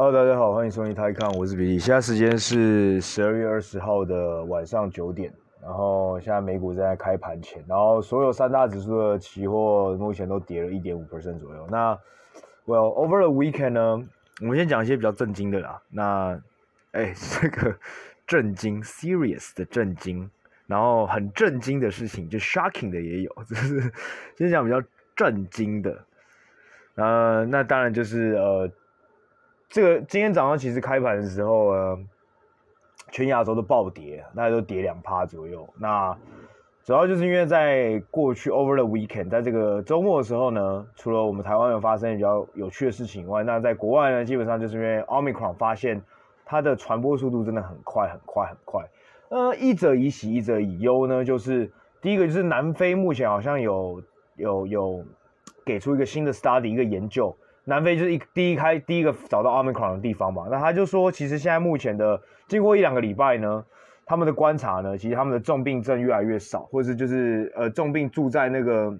Hello，大家好，欢迎收听台看，我是比利。现在时间是十二月二十号的晚上九点，然后现在美股正在开盘前，然后所有三大指数的期货目前都跌了一点五 percent 左右。那，Well over the weekend 呢，我们先讲一些比较震惊的啦。那，哎，这个震惊，serious 的震惊，然后很震惊的事情，就 shocking 的也有，就是先讲比较震惊的。呃，那当然就是呃。这个今天早上其实开盘的时候，呃，全亚洲都暴跌，大概都跌两趴左右。那主要就是因为在过去 over the weekend，在这个周末的时候呢，除了我们台湾有发生比较有趣的事情以外，那在国外呢，基本上就是因为 Omicron 发现它的传播速度真的很快很快很快。呃，一者以喜，一者以忧呢，就是第一个就是南非目前好像有有有给出一个新的 study 一个研究。南非就是一第一开第一个找到 Omicron 的地方嘛，那他就说，其实现在目前的经过一两个礼拜呢，他们的观察呢，其实他们的重病症越来越少，或者是就是呃重病住在那个，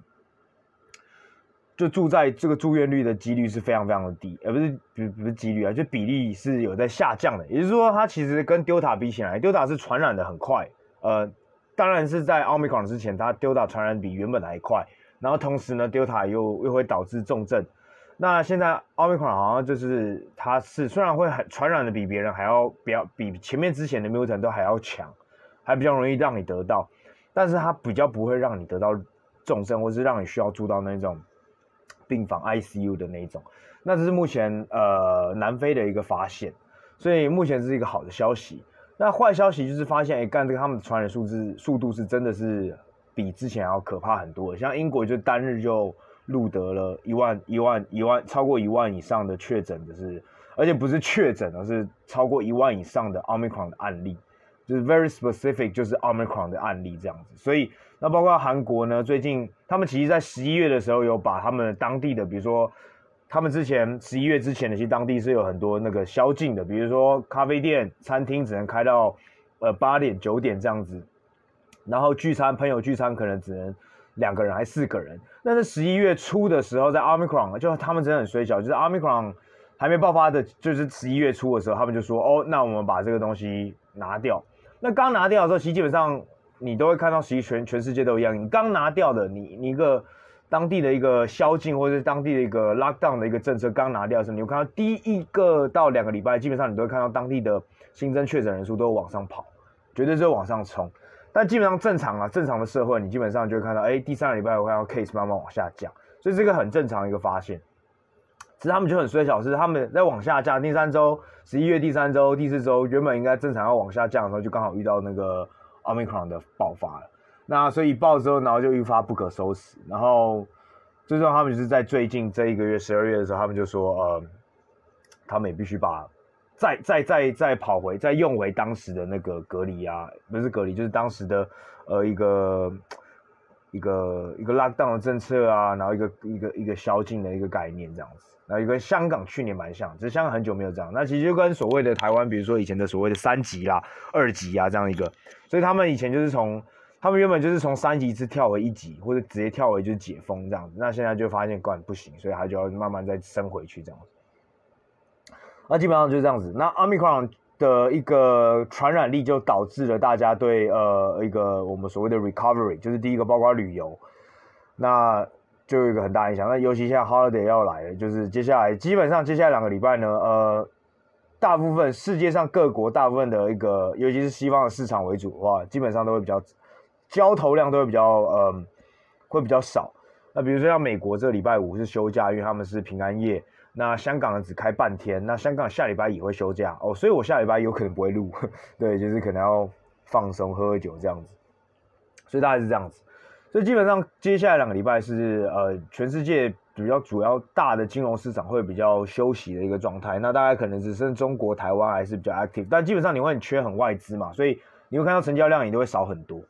就住在这个住院率的几率是非常非常的低，而不是不不是几率啊，就比例是有在下降的，也就是说它其实跟 Delta 比起来，Delta 是传染的很快，呃，当然是在 Omicron 之前，它 Delta 传染比原本还快，然后同时呢，Delta 又又会导致重症。那现在奥密克戎好像就是它是虽然会很传染的比别人还要比较比前面之前的 mutant 都还要强，还比较容易让你得到，但是它比较不会让你得到重症，或是让你需要住到那种病房 ICU 的那种。那这是目前呃南非的一个发现，所以目前是一个好的消息。那坏消息就是发现，哎，干这个他们的传染数字速度是真的是比之前要可怕很多。像英国就单日就。录得了一万一万一万超过一万以上的确诊的是，而且不是确诊，而是超过一万以上的 Omicron 的案例，就是 very specific，就是 Omicron 的案例这样子。所以那包括韩国呢，最近他们其实在十一月的时候有把他们当地的，比如说他们之前十一月之前的，其实当地是有很多那个宵禁的，比如说咖啡店、餐厅只能开到呃八点九点这样子，然后聚餐，朋友聚餐可能只能。两个人还四个人，那是十一月初的时候，在 Omicron 就他们真的很衰小，就是 Omicron 还没爆发的，就是十一月初的时候，他们就说哦，那我们把这个东西拿掉。那刚拿掉的时候，其实基本上你都会看到，其实全全世界都一样。你刚拿掉的，你你一个当地的一个宵禁或者是当地的一个 lockdown 的一个政策刚拿掉的时候，你会看到第一个到两个礼拜，基本上你都会看到当地的新增确诊人数都往上跑，绝对是往上冲。但基本上正常啊，正常的社会，你基本上就会看到，哎，第三个礼拜我看到 case 慢慢往下降，所以这个很正常一个发现。其实他们就很衰小，是他们在往下降。第三周，十一月第三周、第四周，原本应该正常要往下降的时候，就刚好遇到那个 Omicron 的爆发了。那所以爆之后，然后就一发不可收拾。然后最终他们就是在最近这一个月十二月的时候，他们就说，呃，他们也必须把。再再再再跑回，再用回当时的那个隔离啊，不是隔离，就是当时的呃一个一个一个 lockdown 的政策啊，然后一个一个一个宵禁的一个概念这样子，然后跟香港去年蛮像，只是香港很久没有这样，那其实就跟所谓的台湾，比如说以前的所谓的三级啦、二级啊这样一个，所以他们以前就是从他们原本就是从三级是跳为一级，或者直接跳为就是解封这样子，那现在就发现管不行，所以他就要慢慢再升回去这样子。那基本上就是这样子。那 Omicron 的一个传染力就导致了大家对呃一个我们所谓的 recovery，就是第一个包括旅游，那就有一个很大影响。那尤其现在 holiday 要来了，就是接下来基本上接下来两个礼拜呢，呃，大部分世界上各国大部分的一个，尤其是西方的市场为主的话，基本上都会比较交投量都会比较呃会比较少。那比如说像美国这个礼拜五是休假，因为他们是平安夜。那香港只开半天，那香港下礼拜也会休假哦，所以我下礼拜有可能不会录，对，就是可能要放松喝喝酒这样子，所以大概是这样子，所以基本上接下来两个礼拜是呃全世界比较主要大的金融市场会比较休息的一个状态，那大概可能只剩中国台湾还是比较 active，但基本上你会很缺很外资嘛，所以你会看到成交量也都会少很多，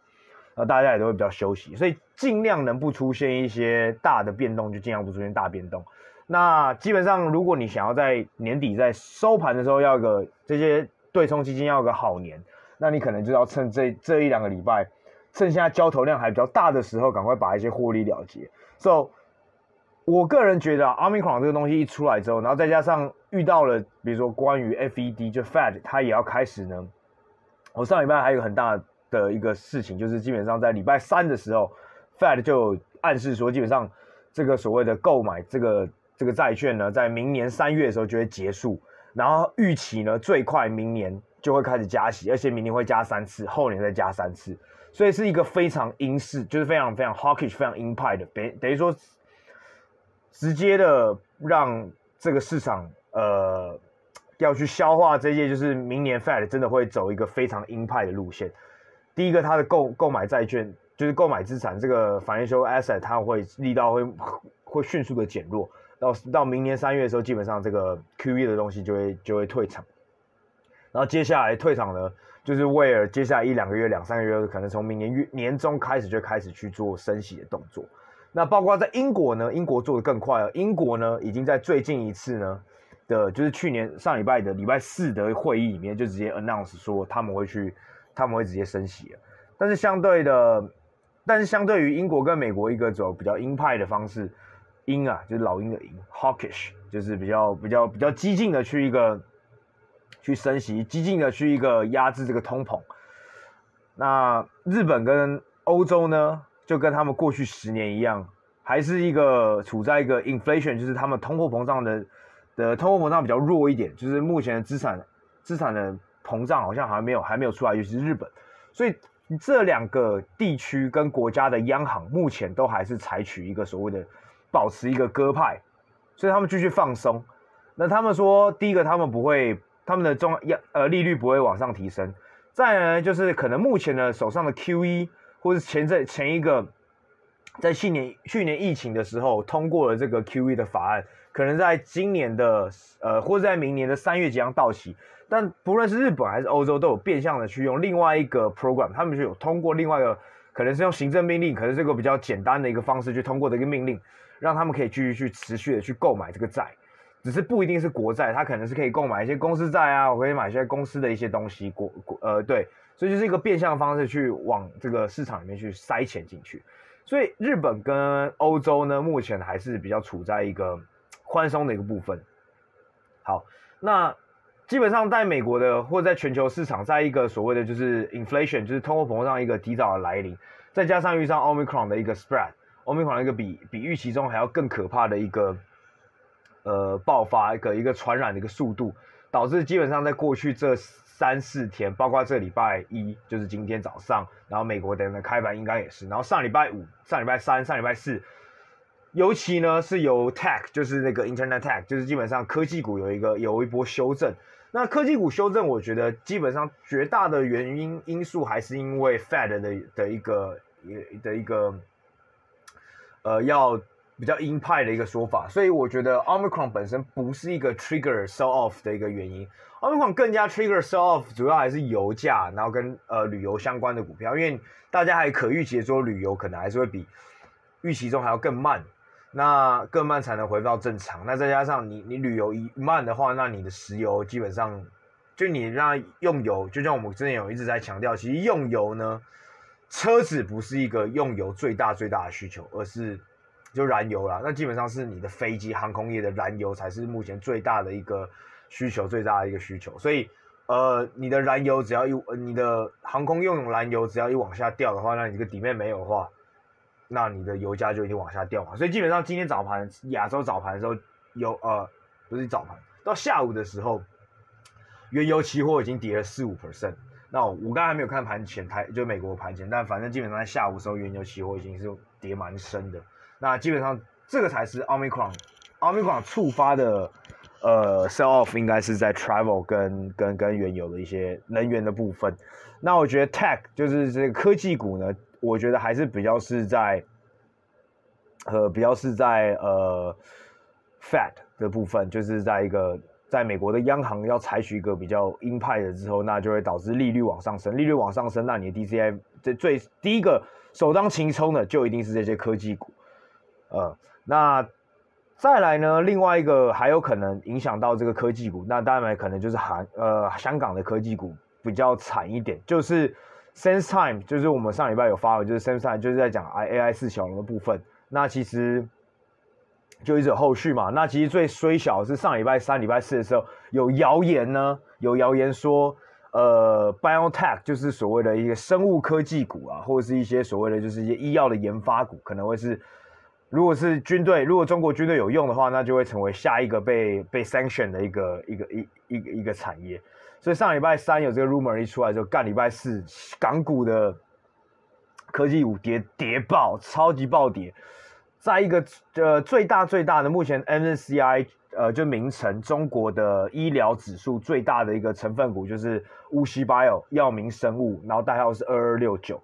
那大家也都会比较休息，所以尽量能不出现一些大的变动就尽量不出现大变动。那基本上，如果你想要在年底在收盘的时候要一个这些对冲基金要一个好年，那你可能就要趁这这一两个礼拜，趁现在交投量还比较大的时候，赶快把一些获利了结。So，我个人觉得啊，Omicron 这个东西一出来之后，然后再加上遇到了，比如说关于 FED 就 Fed，它也要开始呢。我上礼拜还有很大的一个事情，就是基本上在礼拜三的时候，Fed 就暗示说，基本上这个所谓的购买这个这个债券呢，在明年三月的时候就会结束，然后预期呢最快明年就会开始加息，而且明年会加三次，后年再加三次，所以是一个非常鹰式，就是非常非常 hawkish，非常鹰派的，等等于说。直接的让这个市场呃要去消化这些，就是明年 Fed 真的会走一个非常鹰派的路线。第一个，它的购购买债券就是购买资产，这个 financial asset 它会力道会会迅速的减弱。到到明年三月的时候，基本上这个 QE 的东西就会就会退场。然后接下来退场呢，就是为了接下来一两个月、两三个月，可能从明年月年中开始就开始去做升息的动作。那包括在英国呢，英国做的更快了。英国呢，已经在最近一次呢的，就是去年上礼拜的礼拜四的会议里面，就直接 announce 说他们会去，他们会直接升息了。但是相对的，但是相对于英国跟美国一个走比较鹰派的方式，鹰啊，就是老鹰的鹰，hawkish，就是比较比较比较激进的去一个去升息，激进的去一个压制这个通膨。那日本跟欧洲呢？就跟他们过去十年一样，还是一个处在一个 inflation，就是他们通货膨胀的的通货膨胀比较弱一点，就是目前的资产资产的膨胀好像还没有还没有出来，尤其是日本，所以这两个地区跟国家的央行目前都还是采取一个所谓的保持一个鸽派，所以他们继续放松。那他们说，第一个他们不会，他们的中央呃利率不会往上提升，再呢就是可能目前的手上的 QE。或是前在前一个，在去年去年疫情的时候通过了这个 QE 的法案，可能在今年的呃，或者在明年的三月即将到期。但不论是日本还是欧洲，都有变相的去用另外一个 program，他们就有通过另外一个，可能是用行政命令，可能是这个比较简单的一个方式去通过的一个命令，让他们可以继续去持续的去购买这个债，只是不一定是国债，它可能是可以购买一些公司债啊，我可以买一些公司的一些东西，国国呃对。所以就是一个变相方式去往这个市场里面去塞钱进去，所以日本跟欧洲呢，目前还是比较处在一个宽松的一个部分。好，那基本上在美国的或在全球市场，在一个所谓的就是 inflation，就是通货膨胀一个提早的来临，再加上遇上 Omicron 的一个 spread 后面还有一个比比预期中还要更可怕的一个呃爆发一个一个传染的一个速度，导致基本上在过去这。三四天，包括这礼拜一，就是今天早上，然后美国等等开盘应该也是，然后上礼拜五、上礼拜三、上礼拜四，尤其呢是由 tech，就是那个 internet tech，就是基本上科技股有一个有一波修正。那科技股修正，我觉得基本上绝大的原因因素还是因为 Fed 的的一个的一个呃要。比较鹰派的一个说法，所以我觉得 Omicron 本身不是一个 trigger sell off 的一个原因，Omicron 更加 trigger sell off 主要还是油价，然后跟呃旅游相关的股票，因为大家还可预期说旅游可能还是会比预期中还要更慢，那更慢才能回到正常，那再加上你你旅游一慢的话，那你的石油基本上就你让用油，就像我们之前有一直在强调，其实用油呢，车子不是一个用油最大最大的需求，而是就燃油啦，那基本上是你的飞机航空业的燃油才是目前最大的一个需求，最大的一个需求。所以，呃，你的燃油只要一，你的航空用用燃油只要一往下掉的话，那你这个底面没有的话，那你的油价就一定往下掉嘛。所以基本上今天早盘亚洲早盘的时候，有呃不是早盘，到下午的时候，原油期货已经跌了四五 percent。那我刚才还没有看盘前台，就美国盘前，但反正基本上在下午时候，原油期货已经是跌蛮深的。那基本上这个才是 Omicron，Omicron 触发的，呃，sell off 应该是在 travel 跟跟跟原油的一些能源的部分。那我觉得 tech 就是这个科技股呢，我觉得还是比较是在，呃，比较是在呃，fat 的部分，就是在一个在美国的央行要采取一个比较鹰派的之后，那就会导致利率往上升，利率往上升，那你的 DCI 这最第一个首当其冲的就一定是这些科技股。呃，那再来呢？另外一个还有可能影响到这个科技股，那当然可能就是韩呃香港的科技股比较惨一点，就是 SenseTime，就是我们上礼拜有发的，就是 SenseTime 就是在讲 AI 四小龙的部分。那其实就一直有后续嘛。那其实最衰小是上礼拜三、礼拜四的时候，有谣言呢，有谣言说，呃，Biotech 就是所谓的一个生物科技股啊，或者是一些所谓的就是一些医药的研发股，可能会是，如果是军队，如果中国军队有用的话，那就会成为下一个被被 sanction 的一个一个一一个一个产业。所以上礼拜三有这个 rumor 一出来之后，干礼拜四港股的科技股跌跌爆，超级暴跌。在一个呃最大最大的目前 MSCI 呃就名称中国的医疗指数最大的一个成分股就是 WuXi Bio 药明生物，然后代号是二二六九，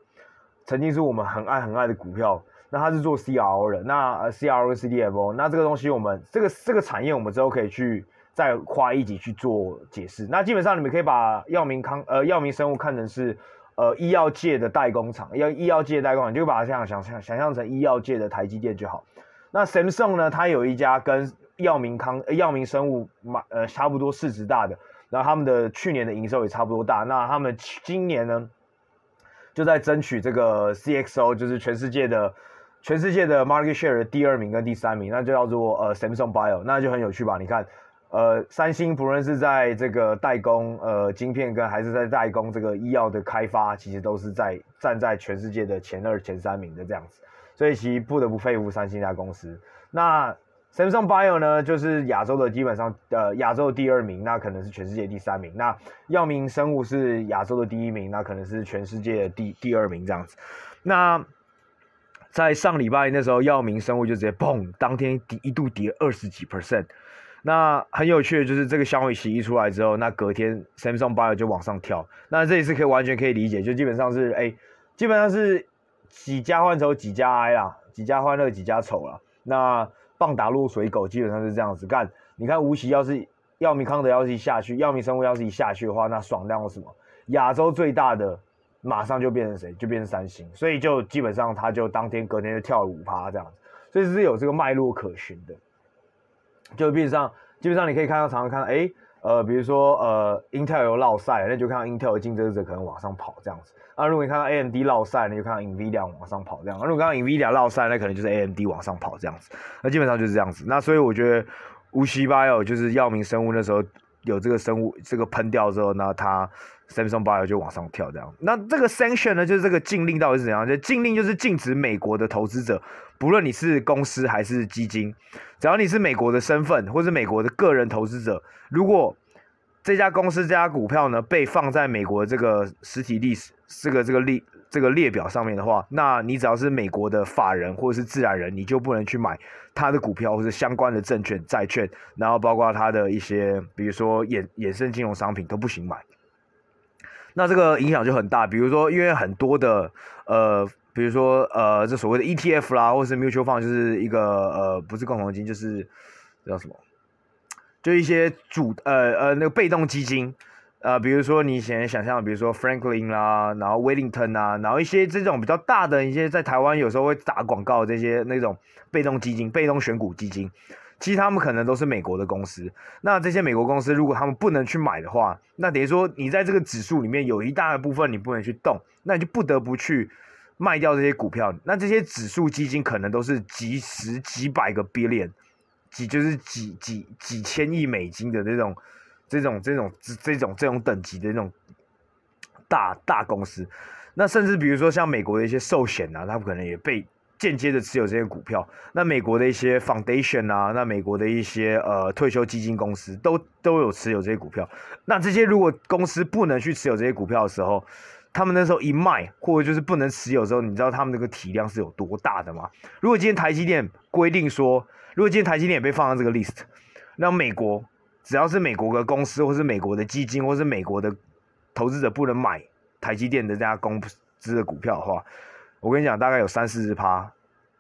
曾经是我们很爱很爱的股票。那它是做 CRO 的，那 CRO CDMO，那这个东西我们这个这个产业我们之后可以去再花一集去做解释。那基本上你们可以把药明康呃药明生物看成是。呃，医药界的代工厂，要医药界的代工厂，就把它这样想象想象成医药界的台积电就好。那 Samsung 呢，它有一家跟药明康、药明生物呃差不多市值大的，然后他们的去年的营收也差不多大。那他们今年呢，就在争取这个 CXO，就是全世界的全世界的 market share 的第二名跟第三名，那就叫做呃 Samsung Bio，那就很有趣吧？你看。呃，三星不论是在这个代工呃晶片跟还是在代工这个医药的开发，其实都是在站在全世界的前二前三名的这样子，所以其实不得不佩服三星这家公司。那 Samsung Bio 呢，就是亚洲的基本上呃亚洲第二名，那可能是全世界第三名。那药明生物是亚洲的第一名，那可能是全世界的第第二名这样子。那在上礼拜那时候，药明生物就直接砰，当天一度跌二十几 percent。那很有趣的就是这个消息一出来之后，那隔天 Samsung Bio 就往上跳。那这也是可以完全可以理解，就基本上是哎，基本上是几家欢愁几家哀啦，几家欢乐几家愁啦。那棒打落水狗基本上是这样子干。你看吴奇要是药明康德要是一下去，药明生物要是一下去的话，那爽亮了什么？亚洲最大的马上就变成谁？就变成三星。所以就基本上他就当天隔天就跳了五趴这样子，所以是有这个脉络可循的。就基本上，基本上你可以看到，常常看到，哎，呃，比如说，呃，Intel 有落赛，那就看到 Intel 的竞争者可能往上跑这样子。啊，如果你看到 AMD 落赛，那就看到 Nvidia 往上跑这样。啊，如果看到 Nvidia 落赛，那可能就是 AMD 往上跑这样子。那基本上就是这样子。那所以我觉得，WuXi Bio 就是药明生物那时候有这个生物这个喷掉之后，那它 Samsung Bio 就往上跳这样。那这个 sanction 呢，就是这个禁令到底是怎样？就禁令就是禁止美国的投资者。不论你是公司还是基金，只要你是美国的身份或是美国的个人投资者，如果这家公司这家股票呢被放在美国这个实体历史这个这个列这个列表上面的话，那你只要是美国的法人或者是自然人，你就不能去买他的股票或者相关的证券、债券，然后包括他的一些比如说衍衍生金融商品都不行买。那这个影响就很大，比如说因为很多的呃。比如说，呃，这所谓的 ETF 啦，或者是 mutual fund，就是一个呃，不是共同金，就是叫什么？就一些主呃呃那个被动基金，呃，比如说你先想象，比如说 Franklin 啦，然后 Wellington 啊，然后一些这种比较大的一些在台湾有时候会打广告的这些那种被动基金、被动选股基金，其实他们可能都是美国的公司。那这些美国公司如果他们不能去买的话，那等于说你在这个指数里面有一大部分你不能去动，那你就不得不去。卖掉这些股票，那这些指数基金可能都是几十几百个 billion，几就是几几几千亿美金的这种这种这种这种这种等级的那种大大公司。那甚至比如说像美国的一些寿险啊，他们可能也被间接的持有这些股票。那美国的一些 foundation 啊，那美国的一些呃退休基金公司都都有持有这些股票。那这些如果公司不能去持有这些股票的时候，他们那时候一卖，或者就是不能持有之后，你知道他们这个体量是有多大的吗？如果今天台积电规定说，如果今天台积电也被放到这个 list，那美国只要是美国的公司，或是美国的基金，或是美国的投资者不能买台积电的这家公司的股票的话，我跟你讲，大概有三四十趴。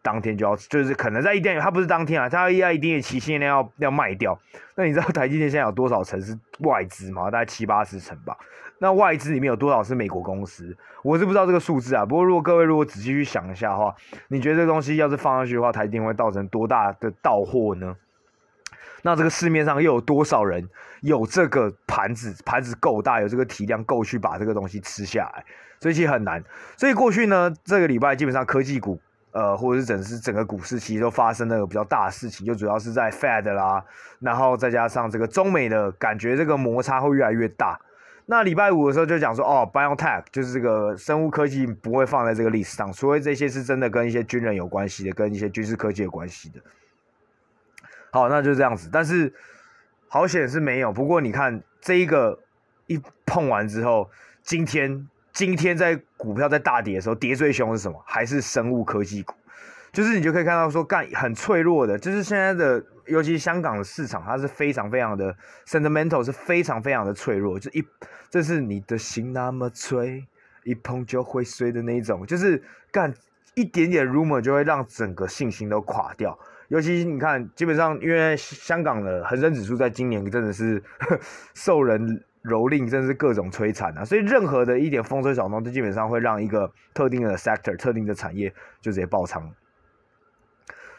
当天就要，就是可能在一定，它不是当天啊，它要一定的期限内要要卖掉。那你知道台积电现在有多少成是外资吗？大概七八十成吧。那外资里面有多少是美国公司？我是不知道这个数字啊。不过如果各位如果仔细去想一下的话，你觉得这个东西要是放上去的话，台积电会造成多大的到货呢？那这个市面上又有多少人有这个盘子？盘子够大，有这个体量够去把这个东西吃下来？所以其实很难。所以过去呢，这个礼拜基本上科技股。呃，或者是整是整个股市其实都发生了比较大的事情，就主要是在 Fed 啦，然后再加上这个中美的感觉，这个摩擦会越来越大。那礼拜五的时候就讲说，哦，biotech 就是这个生物科技不会放在这个 list 上，除非这些是真的跟一些军人有关系的，跟一些军事科技有关系的。好，那就这样子。但是好险是没有。不过你看这一个一碰完之后，今天。今天在股票在大跌的时候，跌最凶是什么？还是生物科技股？就是你就可以看到说，干很脆弱的，就是现在的，尤其香港的市场，它是非常非常的 sentimental，是非常非常的脆弱。就一，这是你的心那么脆，一碰就会碎的那一种，就是干一点点 rumor 就会让整个信心都垮掉。尤其你看，基本上因为香港的恒生指数在今年真的是 受人。蹂躏，甚至是各种摧残啊！所以任何的一点风吹草动，都基本上会让一个特定的 sector、特定的产业就直接爆仓。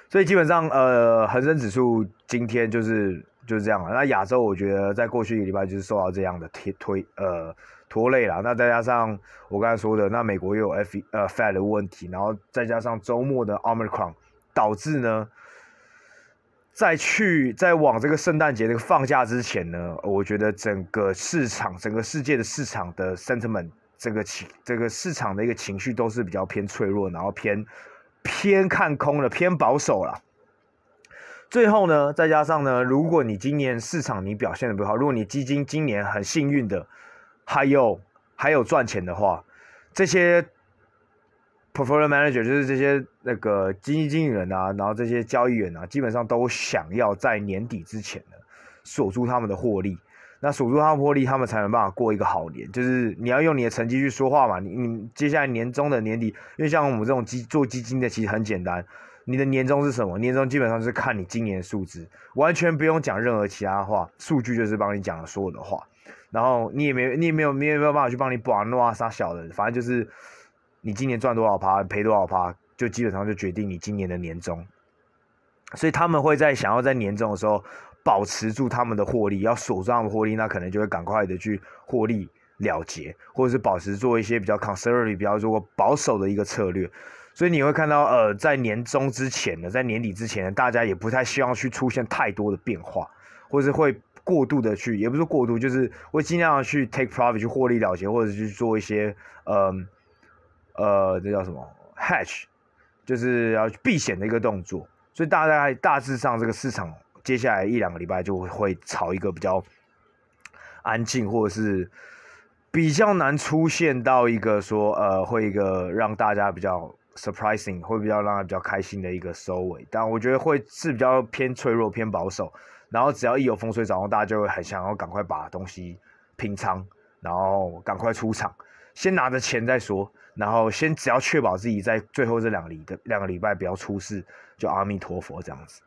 所以基本上，呃，恒生指数今天就是就是这样了。那亚洲，我觉得在过去一个礼拜就是受到这样的推推呃拖累了。那再加上我刚才说的，那美国又有 F 呃 Fed 的问题，然后再加上周末的 Omicron，导致呢。在去在往这个圣诞节这个放假之前呢，我觉得整个市场、整个世界的市场的 sentiment，这个情、这个市场的一个情绪都是比较偏脆弱，然后偏偏看空了，偏保守了。最后呢，再加上呢，如果你今年市场你表现的不好，如果你基金今年很幸运的，还有还有赚钱的话，这些。Portfolio manager 就是这些那个基金经理人啊，然后这些交易员啊，基本上都想要在年底之前呢锁住他们的获利。那守住他们获利，他们才能办法过一个好年。就是你要用你的成绩去说话嘛。你你接下来年终的年底，因为像我们这种基做基金的，其实很简单。你的年终是什么？年终基本上是看你今年的数字，完全不用讲任何其他话，数据就是帮你讲的所有的话。然后你也没你也没有你也没有办法去帮你把诺啊杀小的，反正就是。你今年赚多少趴，赔多少趴，就基本上就决定你今年的年终。所以他们会在想要在年终的时候保持住他们的获利，要锁住他们获利，那可能就会赶快的去获利了结，或者是保持做一些比较 conservative、比较如果保守的一个策略。所以你会看到，呃，在年终之前呢，在年底之前呢，大家也不太希望去出现太多的变化，或者是会过度的去，也不是过度，就是会尽量去 take profit 去获利了结，或者去做一些，嗯、呃。呃，这叫什么？Hedge，就是要避险的一个动作。所以大概大致上，这个市场接下来一两个礼拜就会朝一个比较安静，或者是比较难出现到一个说呃，会一个让大家比较 surprising，会比较让他比较开心的一个收尾。但我觉得会是比较偏脆弱、偏保守。然后只要一有风吹草动，大家就会很想要赶快把东西平仓，然后赶快出场，先拿着钱再说。然后先只要确保自己在最后这两个礼的两个礼拜不要出事，就阿弥陀佛这样子，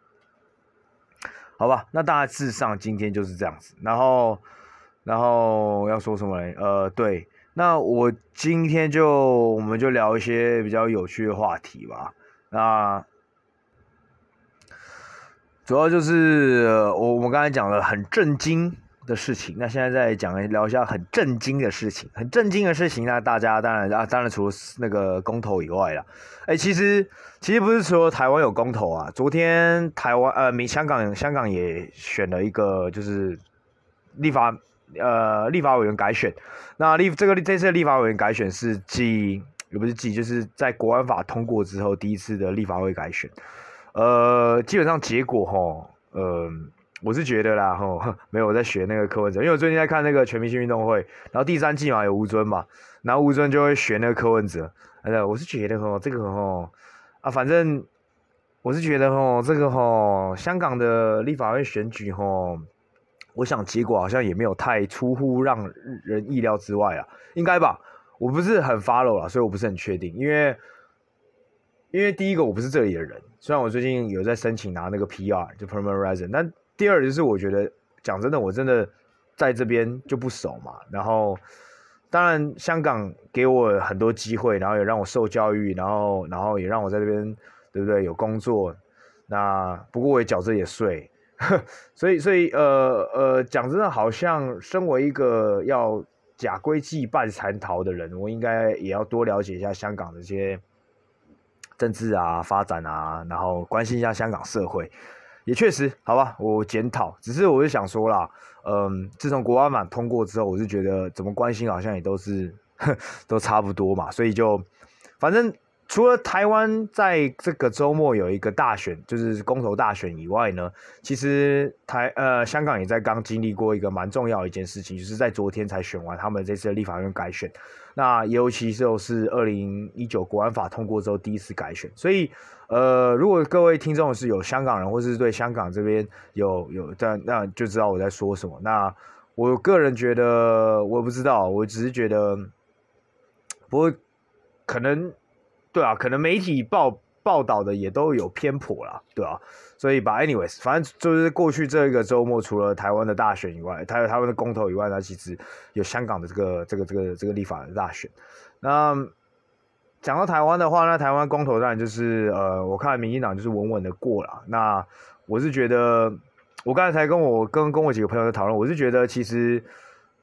好吧？那大致上今天就是这样子。然后，然后要说什么嘞？呃，对，那我今天就我们就聊一些比较有趣的话题吧。那主要就是我我们刚才讲了很震惊的事情，那现在再讲聊一下很震惊的事情，很震惊的事情，那大家当然啊，当然除了那个公投以外啦，哎、其实其实不是说台湾有公投啊，昨天台湾呃，美香港香港也选了一个就是立法呃立法委员改选，那立这个这次立法委员改选是继也不是继，就是在国安法通过之后第一次的立法会改选，呃，基本上结果齁，呃。我是觉得啦，吼，没有我在学那个柯文哲，因为我最近在看那个全明星运动会，然后第三季嘛有吴尊嘛，然后吴尊就会学那个柯文哲，哎，我是觉得吼，这个吼，啊，反正我是觉得吼，这个吼，香港的立法会选举吼，我想结果好像也没有太出乎让人意料之外啊，应该吧？我不是很 follow 啦，所以我不是很确定，因为因为第一个我不是这里的人，虽然我最近有在申请拿那个 PR 就 permanent resident，但第二就是我觉得讲真的，我真的在这边就不熟嘛。然后当然香港给我很多机会，然后也让我受教育，然后然后也让我在这边对不对有工作。那不过我也缴这些税，所以所以呃呃讲真的，好像身为一个要假归纪半残逃的人，我应该也要多了解一下香港的一些政治啊、发展啊，然后关心一下香港社会，也确实，好吧，我检讨。只是我就想说啦，嗯，自从国安法通过之后，我是觉得怎么关心好像也都是 都差不多嘛，所以就反正。除了台湾在这个周末有一个大选，就是公投大选以外呢，其实台呃香港也在刚经历过一个蛮重要的一件事情，就是在昨天才选完他们这次的立法院改选。那尤其是是二零一九国安法通过之后第一次改选，所以呃，如果各位听众是有香港人，或是对香港这边有有在，那就知道我在说什么。那我个人觉得，我不知道，我只是觉得，不会可能。对啊，可能媒体报报道的也都有偏颇啦，对啊，所以把 anyways，反正就是过去这个周末，除了台湾的大选以外，还有台湾的公投以外，那其实有香港的这个这个这个这个立法的大选。那讲到台湾的话，那台湾公投当然就是呃，我看民进党就是稳稳的过了。那我是觉得，我刚才才跟我跟跟我几个朋友在讨论，我是觉得其实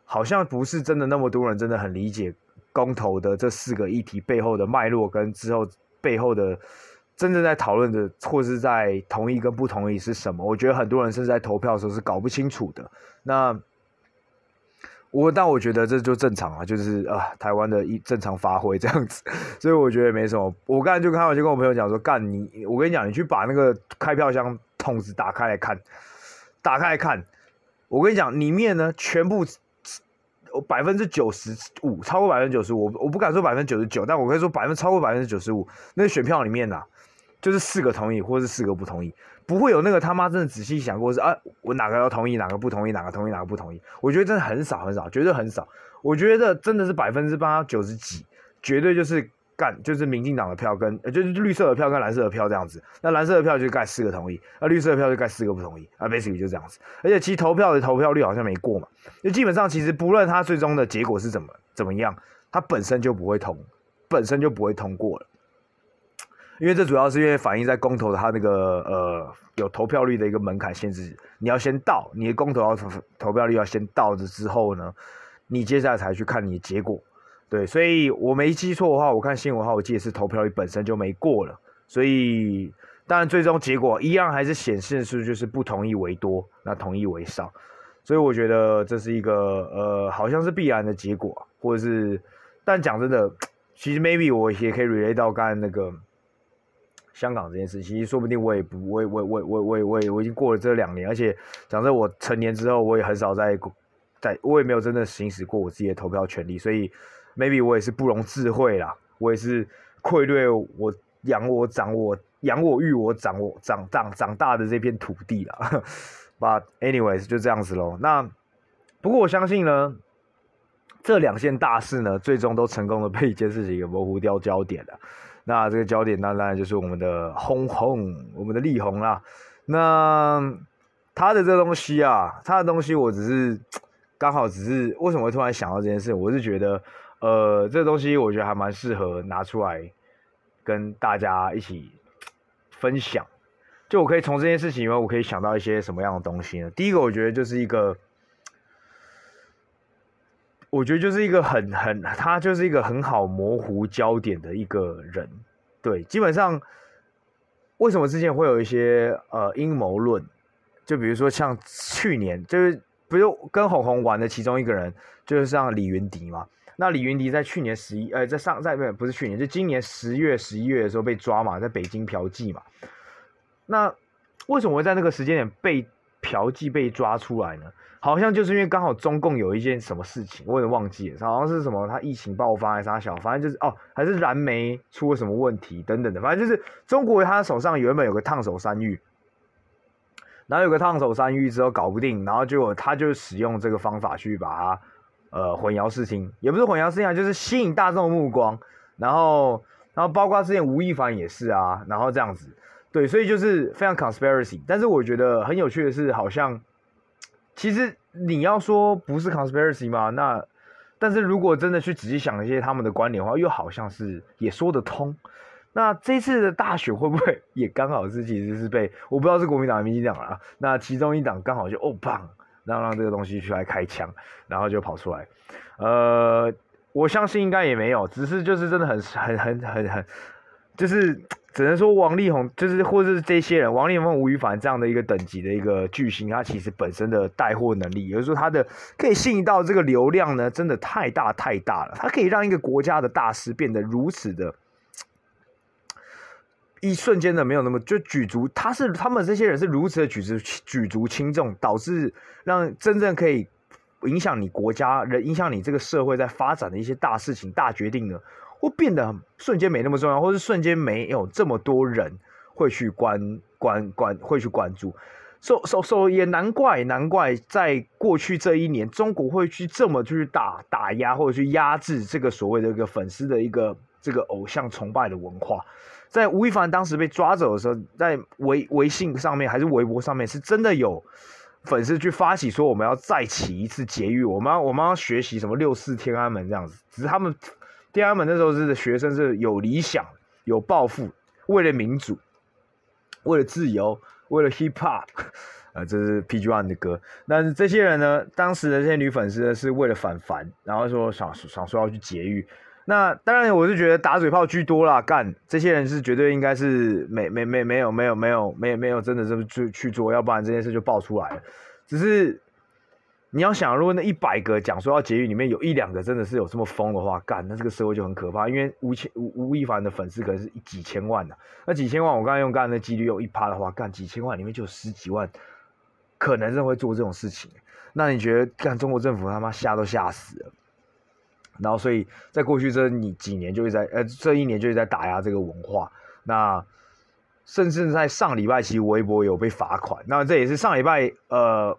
好像不是真的那么多人真的很理解。公投的这四个议题背后的脉络跟之后背后的真正在讨论的或是在同意跟不同意是什么？我觉得很多人甚至在投票的时候是搞不清楚的。那我但我觉得这就正常啊，就是啊台湾的一正常发挥这样子，所以我觉得没什么。我刚才就开玩笑跟我朋友讲说，干你，我跟你讲，你去把那个开票箱筒子打开来看，打开来看，我跟你讲，里面呢全部。百分之九十五，超过百分之九十五，我不敢说百分之九十九，但我可以说百分超过百分之九十五。那选票里面呐、啊，就是四个同意，或是四个不同意，不会有那个他妈真的仔细想过是啊，我哪个要同意，哪个不同意，哪个同意，哪个不同意。我觉得真的很少很少，绝对很少。我觉得真的是百分之八九十几，绝对就是。干就是民进党的票跟就是绿色的票跟蓝色的票这样子，那蓝色的票就盖四个同意，那绿色的票就盖四个不同意啊，basically 就这样子。而且其实投票的投票率好像没过嘛，就基本上其实不论它最终的结果是怎么怎么样，它本身就不会通，本身就不会通过了。因为这主要是因为反映在公投的它那个呃有投票率的一个门槛限制，你要先到你的公投要投投票率要先到的之后呢，你接下来才去看你的结果。对，所以我没记错的话，我看新闻的话，我记得是投票率本身就没过了，所以当然最终结果一样还是显示出就是不同意为多，那同意为少，所以我觉得这是一个呃好像是必然的结果，或者是，但讲真的，其实 maybe 我也可以 relate 到刚才那个香港这件事，其实说不定我也不，我也我我我我我我已经过了这两年，而且讲真，我成年之后我也很少在在，我也没有真的行使过我自己的投票权利，所以。maybe 我也是不容智慧啦，我也是愧对我养我长我养我育我长我长长长大的这片土地啦。But anyways 就这样子喽。那不过我相信呢，这两件大事呢，最终都成功的被一件事情给模糊掉焦点了。那这个焦点当然就是我们的轰轰，我们的力宏啦。那他的这东西啊，他的东西我只是刚好只是为什么会突然想到这件事，我是觉得。呃，这东西我觉得还蛮适合拿出来跟大家一起分享。就我可以从这件事情里面，我可以想到一些什么样的东西呢？第一个，我觉得就是一个，我觉得就是一个很很，他就是一个很好模糊焦点的一个人。对，基本上为什么之前会有一些呃阴谋论？就比如说像去年，就是不是跟红红玩的其中一个人，就是像李云迪嘛。那李云迪在去年十一，呃，在上在不不是去年，就今年十月、十一月的时候被抓嘛，在北京嫖妓嘛。那为什么会在那个时间点被嫖妓被抓出来呢？好像就是因为刚好中共有一件什么事情，我也忘记了，好像是什么他疫情爆发还是啥小，反正就是哦，还是燃煤出了什么问题等等的，反正就是中国他手上原本有个烫手山芋，然后有个烫手山芋之后搞不定，然后就他就使用这个方法去把它。呃，混淆视听也不是混淆视听，就是吸引大众目光，然后，然后包括之前吴亦凡也是啊，然后这样子，对，所以就是非常 conspiracy。但是我觉得很有趣的是，好像其实你要说不是 conspiracy 嘛，那但是如果真的去仔细想一些他们的观点的话，又好像是也说得通。那这次的大选会不会也刚好是其实是被我不知道是国民党民进党啊？那其中一党刚好就哦棒。让让这个东西去来开枪，然后就跑出来。呃，我相信应该也没有，只是就是真的很很很很很，就是 只能说王力宏，就是或者是这些人，王力宏、吴亦凡这样的一个等级的一个巨星，他其实本身的带货能力，也就是说他的可以吸引到这个流量呢，真的太大太大了。他可以让一个国家的大师变得如此的，一瞬间的没有那么就举足，他是他们这些人是如此的举足举足轻重，导致让真正可以影响你国家人、影响你这个社会在发展的一些大事情、大决定呢。会变得瞬间没那么重要，或是瞬间没有这么多人会去关关关会去关注，所所所也难怪难怪在过去这一年，中国会去这么去打打压或者去压制这个所谓的一个粉丝的一个这个偶像崇拜的文化。在吴亦凡当时被抓走的时候，在微微信上面还是微博上面，是真的有粉丝去发起说我们要再起一次劫狱，我们要我们要学习什么六四天安门这样子，只是他们。天安门那时候是学生是有理想、有抱负，为了民主、为了自由、为了 hip hop，呃，这是 PG One 的歌。但是这些人呢，当时的这些女粉丝呢，是为了反凡，然后说想想说要去劫狱。那当然，我是觉得打嘴炮居多啦，干这些人是绝对应该是没没没没有没有没有没有没有真的这么去去做，要不然这件事就爆出来了。只是。你要想，如果那一百个讲说要劫狱里面有一两个真的是有这么疯的话，干，那这个社会就很可怕。因为吴千吴吴亦凡的粉丝可能是几千万的、那几千万，我刚才用刚才的几率有一趴的话，干几千万里面就有十几万，可能是会做这种事情。那你觉得，干中国政府他妈吓都吓死了。然后，所以在过去这你几年就一直在呃这一年就一直在打压这个文化。那甚至在上礼拜，其实微博有被罚款。那这也是上礼拜呃。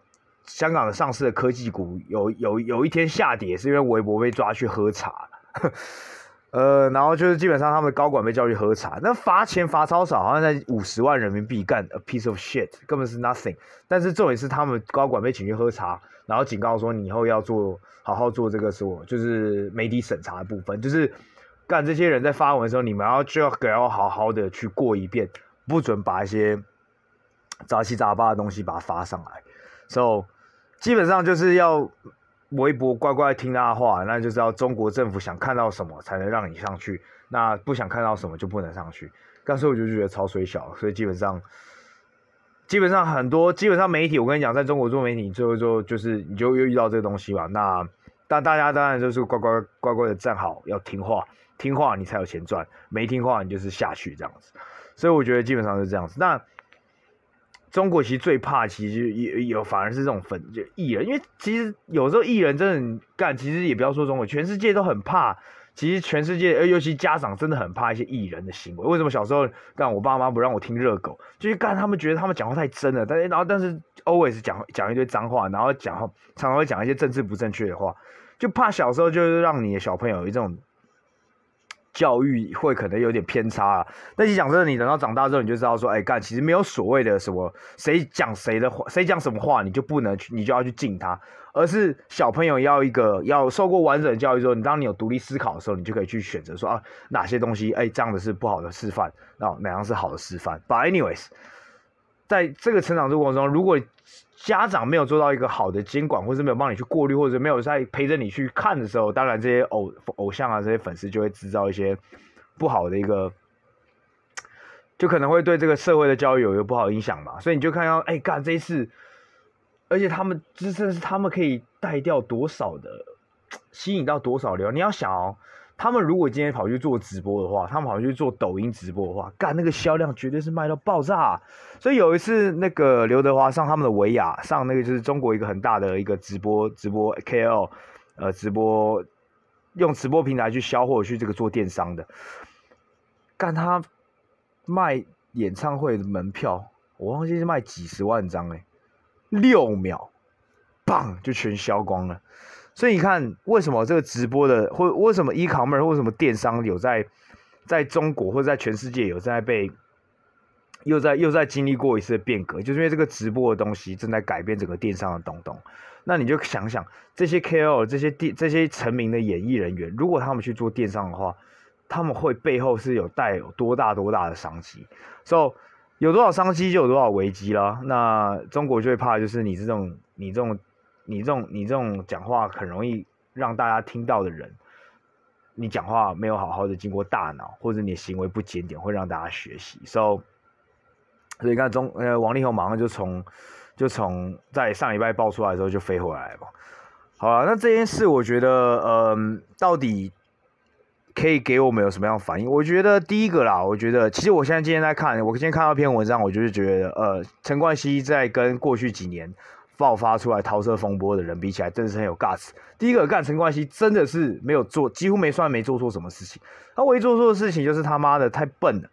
香港的上市的科技股有有有一天下跌，是因为微博被抓去喝茶，呃，然后就是基本上他们高管被叫去喝茶，那罚钱罚超少，好像在五十万人民币，干 a piece of shit，根本是 nothing。但是重点是他们高管被请去喝茶，然后警告说你以后要做好好做这个说，就是媒体审查的部分，就是干这些人在发文的时候，你们要就要给要好好的去过一遍，不准把一些杂七杂八的东西把它发上来，so。基本上就是要微博乖乖听他的话，那就是要中国政府想看到什么才能让你上去，那不想看到什么就不能上去。但是我就觉得超水小，所以基本上，基本上很多基本上媒体，我跟你讲，在中国做媒体最后就就是你就又遇到这个东西吧。那但大家当然就是乖乖乖乖的站好，要听话，听话你才有钱赚，没听话你就是下去这样子。所以我觉得基本上是这样子。那。中国其实最怕，其实也有反而是这种粉就艺人，因为其实有时候艺人真的干，其实也不要说中国，全世界都很怕。其实全世界，尤其家长真的很怕一些艺人的行为。为什么小时候干我爸妈不让我听热狗，就是干他们觉得他们讲话太真了，但然后但是 always 讲讲一堆脏话，然后讲常常会讲一些政治不正确的话，就怕小时候就是让你的小朋友有一种。教育会可能有点偏差啊，但你讲真的，你等到长大之后，你就知道说，哎干，其实没有所谓的什么谁讲谁的话，谁讲什么话，你就不能去，你就要去敬他，而是小朋友要一个要受过完整的教育之后，你当你有独立思考的时候，你就可以去选择说啊，哪些东西，哎，这样的是不好的示范，然后哪样是好的示范。But anyways，在这个成长过程中，如果家长没有做到一个好的监管，或是没有帮你去过滤，或者没有在陪着你去看的时候，当然这些偶偶像啊，这些粉丝就会制造一些不好的一个，就可能会对这个社会的教育有不好影响嘛。所以你就看到，哎，干这一次，而且他们真的是他们可以带掉多少的，吸引到多少流？你要想哦。他们如果今天跑去做直播的话，他们跑去做抖音直播的话，干那个销量绝对是卖到爆炸。所以有一次，那个刘德华上他们的维亚，上那个就是中国一个很大的一个直播直播 KL，呃，直播用直播平台去销货去这个做电商的，干他卖演唱会的门票，我忘记是卖几十万张哎，六秒，棒就全销光了。所以你看，为什么这个直播的，或为什么 e-commerce，为什么电商有在在中国或者在全世界有在被又在又在经历过一次变革，就是因为这个直播的东西正在改变整个电商的东东。那你就想想，这些 KOL 这些电这些成名的演艺人员，如果他们去做电商的话，他们会背后是有带有多大多大的商机。所以有多少商机就有多少危机啦。那中国最怕，就是你这种你这种。你这种你这种讲话很容易让大家听到的人，你讲话没有好好的经过大脑，或者你行为不检点，会让大家学习。So，所以你看中呃王力宏马上就从就从在上礼拜爆出来的时候就飞回来了。好了，那这件事我觉得，呃，到底可以给我们有什么样的反应？我觉得第一个啦，我觉得其实我现在今天在看，我今天看到一篇文章，我就是觉得，呃，陈冠希在跟过去几年爆发出来桃色风波的人比起来，真是很有 guts。第一个干陈冠希真的是没有做，几乎没算没做错什么事情。他唯一做错的事情就是他妈的太笨了，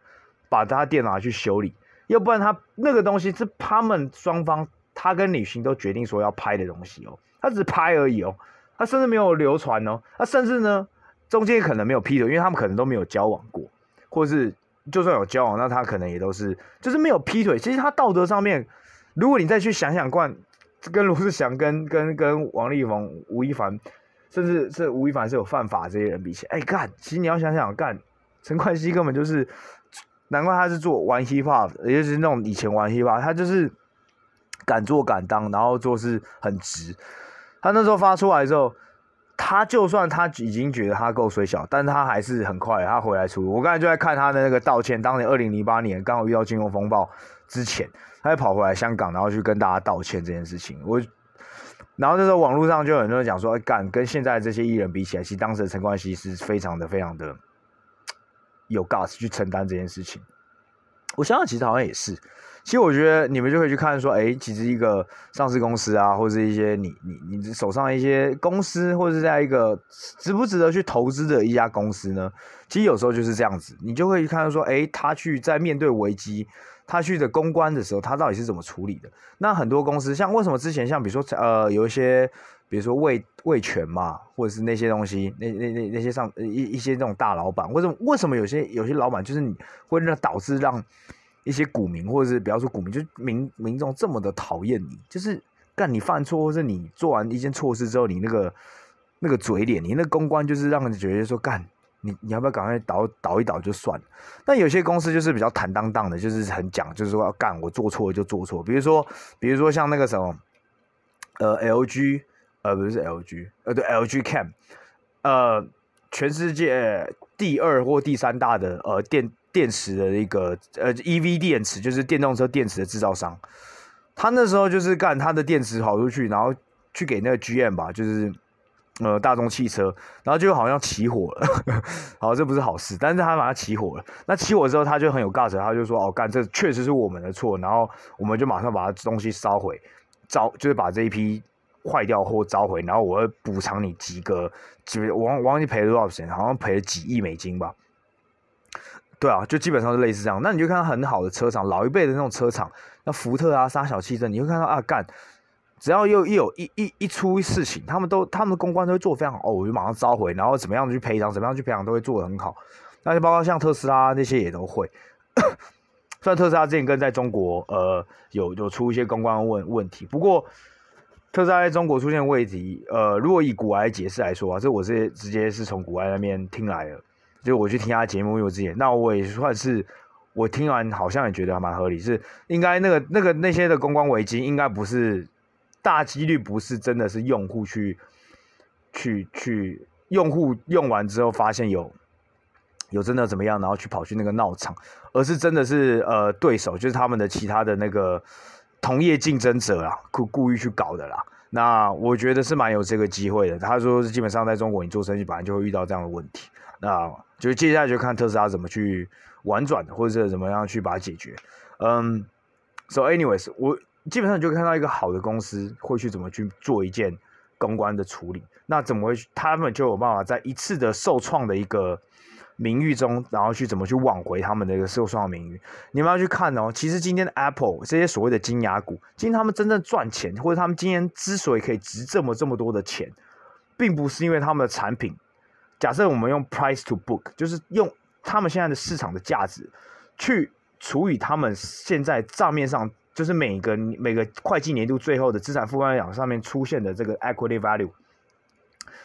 把他电脑去修理，要不然他那个东西是他们双方，他跟李寻都决定说要拍的东西哦。他只拍而已哦，他甚至没有流传哦，他甚至呢中间可能没有劈腿，因为他们可能都没有交往过，或是就算有交往，那他可能也都是就是没有劈腿。其实他道德上面，如果你再去想想看，跟罗志祥、跟跟跟王力宏、吴亦凡，甚至是吴亦凡是有犯法这些人比起，哎干，其实你要想想干，陈冠希根本就是，难怪他是做玩 hip hop，也就是那种以前玩 hip hop，他就是敢做敢当，然后做事很直。他那时候发出来之后，他就算他已经觉得他够水小，但他还是很快他回来出。我刚才就在看他的那个道歉，当年二零零八年刚好遇到金融风暴之前，他就跑回来香港，然后去跟大家道歉这件事情。我，然后那时候网络上就很多人讲说，干跟现在这些艺人比起来，其实当时的陈冠希是非常的非常的有 guts 去承担这件事情。我想想，其实好像也是。其实我觉得你们就可以去看说，哎，其实一个上市公司啊，或者是一些你你你手上一些公司，或者是在一个值不值得去投资的一家公司呢？其实有时候就是这样子，你就会看到说，哎，他去在面对危机，他去的公关的时候，他到底是怎么处理的？那很多公司，像为什么之前像比如说呃有一些，比如说味味权嘛，或者是那些东西，那那那那些上一一些这种大老板，为什么为什么有些有些老板就是你会让导致让一些股民，或者是比方说股民，就民民众这么的讨厌你，就是干你犯错，或是你做完一件错事之后，你那个那个嘴脸，你那公关就是让人觉得说干你你要不要赶快倒倒一倒就算了。但有些公司就是比较坦荡荡的，就是很讲，就是说要干我做错就做错。比如说比如说像那个什么呃 LG 呃不是 LG 呃对 LG Chem 呃全世界第二或第三大的呃电。电池的一个呃，EV 电池就是电动车电池的制造商，他那时候就是干他的电池跑出去，然后去给那个 GM 吧，就是呃大众汽车，然后就好像起火了，好，这不是好事，但是他把它起火了。那起火之后，他就很有 guts，他就说哦干，这确实是我们的错，然后我们就马上把它东西烧毁，招就是把这一批坏掉货召回，然后我会补偿你几个，几我忘忘记赔了多少钱，好像赔了几亿美金吧。对啊，就基本上是类似这样。那你就看很好的车厂，老一辈的那种车厂，那福特啊、沙小汽车，你会看到啊，干，只要又一有一一一出事情，他们都他们公关都会做非常好，哦，我就马上召回，然后怎么样去赔偿，怎么样去赔偿，都会做得很好。那就包括像特斯拉那些也都会。虽然特斯拉之前跟在中国呃有有出一些公关问问题，不过特斯拉在中国出现问题，呃，如果以古埃解释来说啊，这我是直接是从古埃那边听来的。就我去听他节目，因为之前，那我也算是我听完，好像也觉得还蛮合理，是应该那个那个那些的公关危机，应该不是大几率不是真的是用户去去去用户用完之后发现有有真的怎么样，然后去跑去那个闹场，而是真的是呃对手，就是他们的其他的那个同业竞争者啦，故故意去搞的啦。那我觉得是蛮有这个机会的。他说是基本上在中国你做生意本来就会遇到这样的问题，那。就接下来就看特斯拉怎么去婉转，或者是怎么样去把它解决。嗯，So anyways，我基本上你就看到一个好的公司会去怎么去做一件公关的处理。那怎么会？他们就有办法在一次的受创的一个名誉中，然后去怎么去挽回他们的一个受创的名誉。你们要去看哦。其实今天的 Apple 这些所谓的金牙股，今天他们真正赚钱，或者他们今天之所以可以值这么这么多的钱，并不是因为他们的产品。假设我们用 price to book，就是用他们现在的市场的价值去除以他们现在账面上，就是每个每个会计年度最后的资产负债表上面出现的这个 equity value，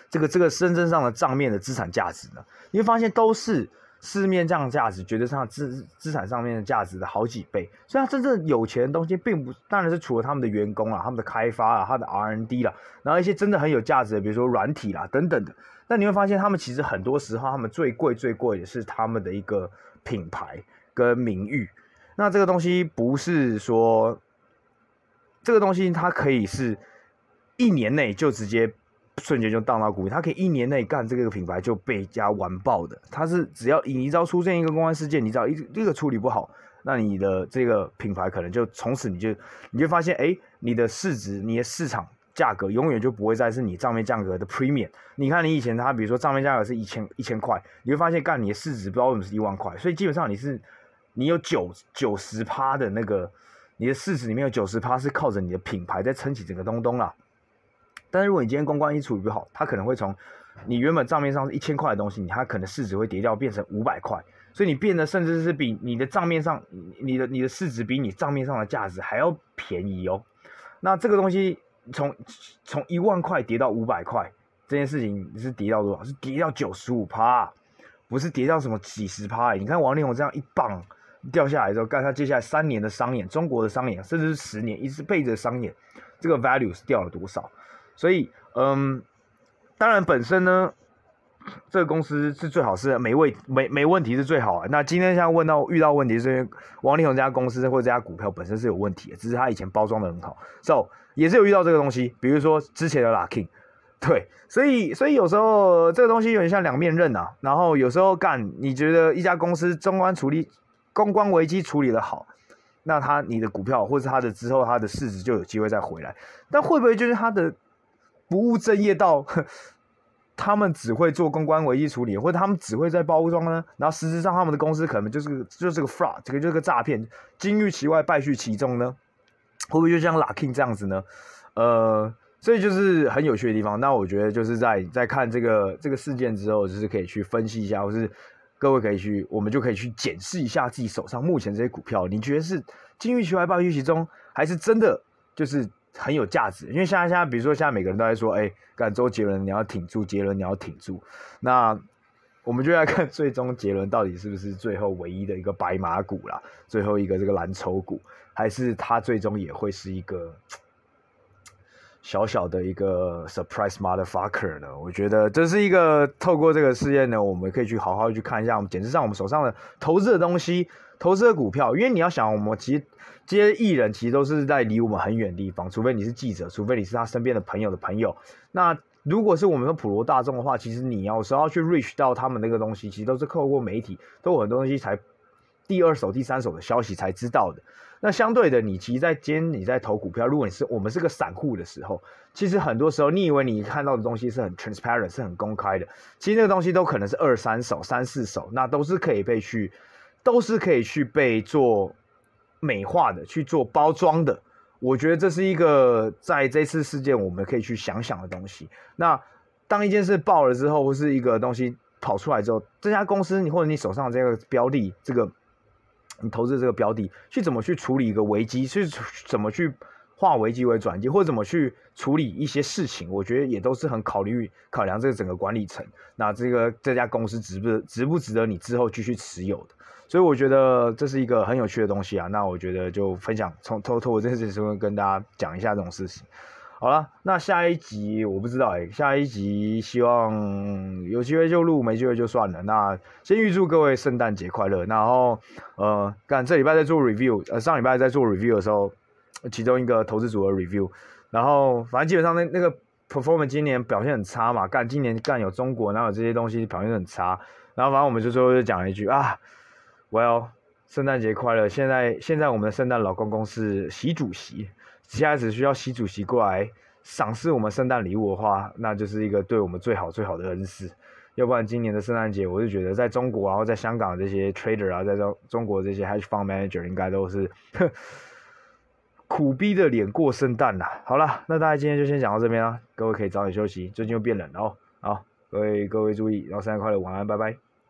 这个这个深圳上的账面的资产价值呢，你会发现都是市面这样的价值，绝对上资资产上面的价值的好几倍。所以，它真正有钱的东西，并不当然是除了他们的员工啊、他们的开发啊、他的 R N D 啦，然后一些真的很有价值的，比如说软体啦等等的。那你会发现，他们其实很多时候，他们最贵最贵的是他们的一个品牌跟名誉。那这个东西不是说，这个东西它可以是一年内就直接。瞬间就荡到谷底，它可以一年内干这个品牌就被家完爆的。它是只要你一朝出现一个公关事件，你只要一一个处理不好，那你的这个品牌可能就从此你就你就发现，哎，你的市值、你的市场价格永远就不会再是你账面价格的 premium。你看你以前他比如说账面价格是一千一千块，你会发现干你的市值不知道为什么是一万块，所以基本上你是你有九九十趴的那个你的市值里面有九十趴是靠着你的品牌在撑起整个东东啦。但是如果你今天公关一处理不好，它可能会从你原本账面上是一千块的东西，它可能市值会跌掉变成五百块，所以你变得甚至是比你的账面上你的你的市值比你账面上的价值还要便宜哦。那这个东西从从一万块跌到五百块，这件事情是跌到多少？是跌到九十五趴，不是跌到什么几十趴。你看王力宏这样一棒掉下来之后，干他接下来三年的商演，中国的商演，甚至是十年一直背着商演，这个 value 是掉了多少？所以，嗯，当然本身呢，这个公司是最好是没问没没问题是最好啊。那今天像问到遇到问题是因为王力宏这家公司或者这家股票本身是有问题的，只是他以前包装的很好，so 也是有遇到这个东西。比如说之前的 Luckin，对，所以所以有时候这个东西有点像两面刃啊。然后有时候干，你觉得一家公司公关处理公关危机处理的好，那他你的股票或者他的之后他的市值就有机会再回来，但会不会就是他的？不务正业到，他们只会做公关危机处理，或者他们只会在包装呢？然后实质上他们的公司可能就是就是个 fraud，这个就是个诈骗，金玉其外败絮其中呢？会不会就像 Luckin 这样子呢？呃，所以就是很有趣的地方。那我觉得就是在在看这个这个事件之后，就是可以去分析一下，或是各位可以去，我们就可以去检视一下自己手上目前这些股票，你觉得是金玉其外败絮其中，还是真的就是？很有价值，因为现在现在，比如说现在每个人都在说，哎，干周杰伦你要挺住，杰伦你要挺住。那我们就来看最终杰伦到底是不是最后唯一的一个白马股啦，最后一个这个蓝筹股，还是他最终也会是一个小小的一个 surprise motherfucker 呢？我觉得这是一个透过这个事件呢，我们可以去好好去看一下，我们简直上我们手上的投资的东西。投资的股票，因为你要想，我们其实这些艺人其实都是在离我们很远的地方，除非你是记者，除非你是他身边的朋友的朋友。那如果是我们的普罗大众的话，其实你要时候要去 reach 到他们那个东西，其实都是透过媒体，都有很多东西才第二手、第三手的消息才知道的。那相对的，你其实在今天你在投股票，如果你是我们是个散户的时候，其实很多时候你以为你看到的东西是很 transparent，是很公开的，其实那个东西都可能是二三手、三四手，那都是可以被去。都是可以去被做美化的，去做包装的。我觉得这是一个在这次事件我们可以去想想的东西。那当一件事爆了之后，或是一个东西跑出来之后，这家公司你或者你手上这个标的，这个你投资这个标的，去怎么去处理一个危机，去怎么去化危机为转机，或者怎么去处理一些事情，我觉得也都是很考虑考量这个整个管理层。那这个这家公司值不值不值得你之后继续持有的？所以我觉得这是一个很有趣的东西啊，那我觉得就分享从偷偷我这次时候跟大家讲一下这种事情。好了，那下一集我不知道哎、欸，下一集希望有机会就录，没机会就算了。那先预祝各位圣诞节快乐。然后呃，干这礼拜在做 review，呃上礼拜在做 review 的时候，其中一个投资组的 review，然后反正基本上那那个 performance 今年表现很差嘛，干今年干有中国，然后有这些东西表现很差，然后反正我们就说就讲了一句啊。Well，圣诞节快乐！现在现在我们的圣诞老公公是习主席，现在只需要习主席过来赏识我们圣诞礼物的话，那就是一个对我们最好最好的恩赐。要不然今年的圣诞节，我就觉得在中国，然后在香港这些 trader 啊，在中中国这些 hedge fund manager 应该都是 苦逼的脸过圣诞啦。好了，那大家今天就先讲到这边啦，各位可以早点休息，最近又变冷了哦。好，各位各位注意，然后圣诞快乐，晚安，拜拜。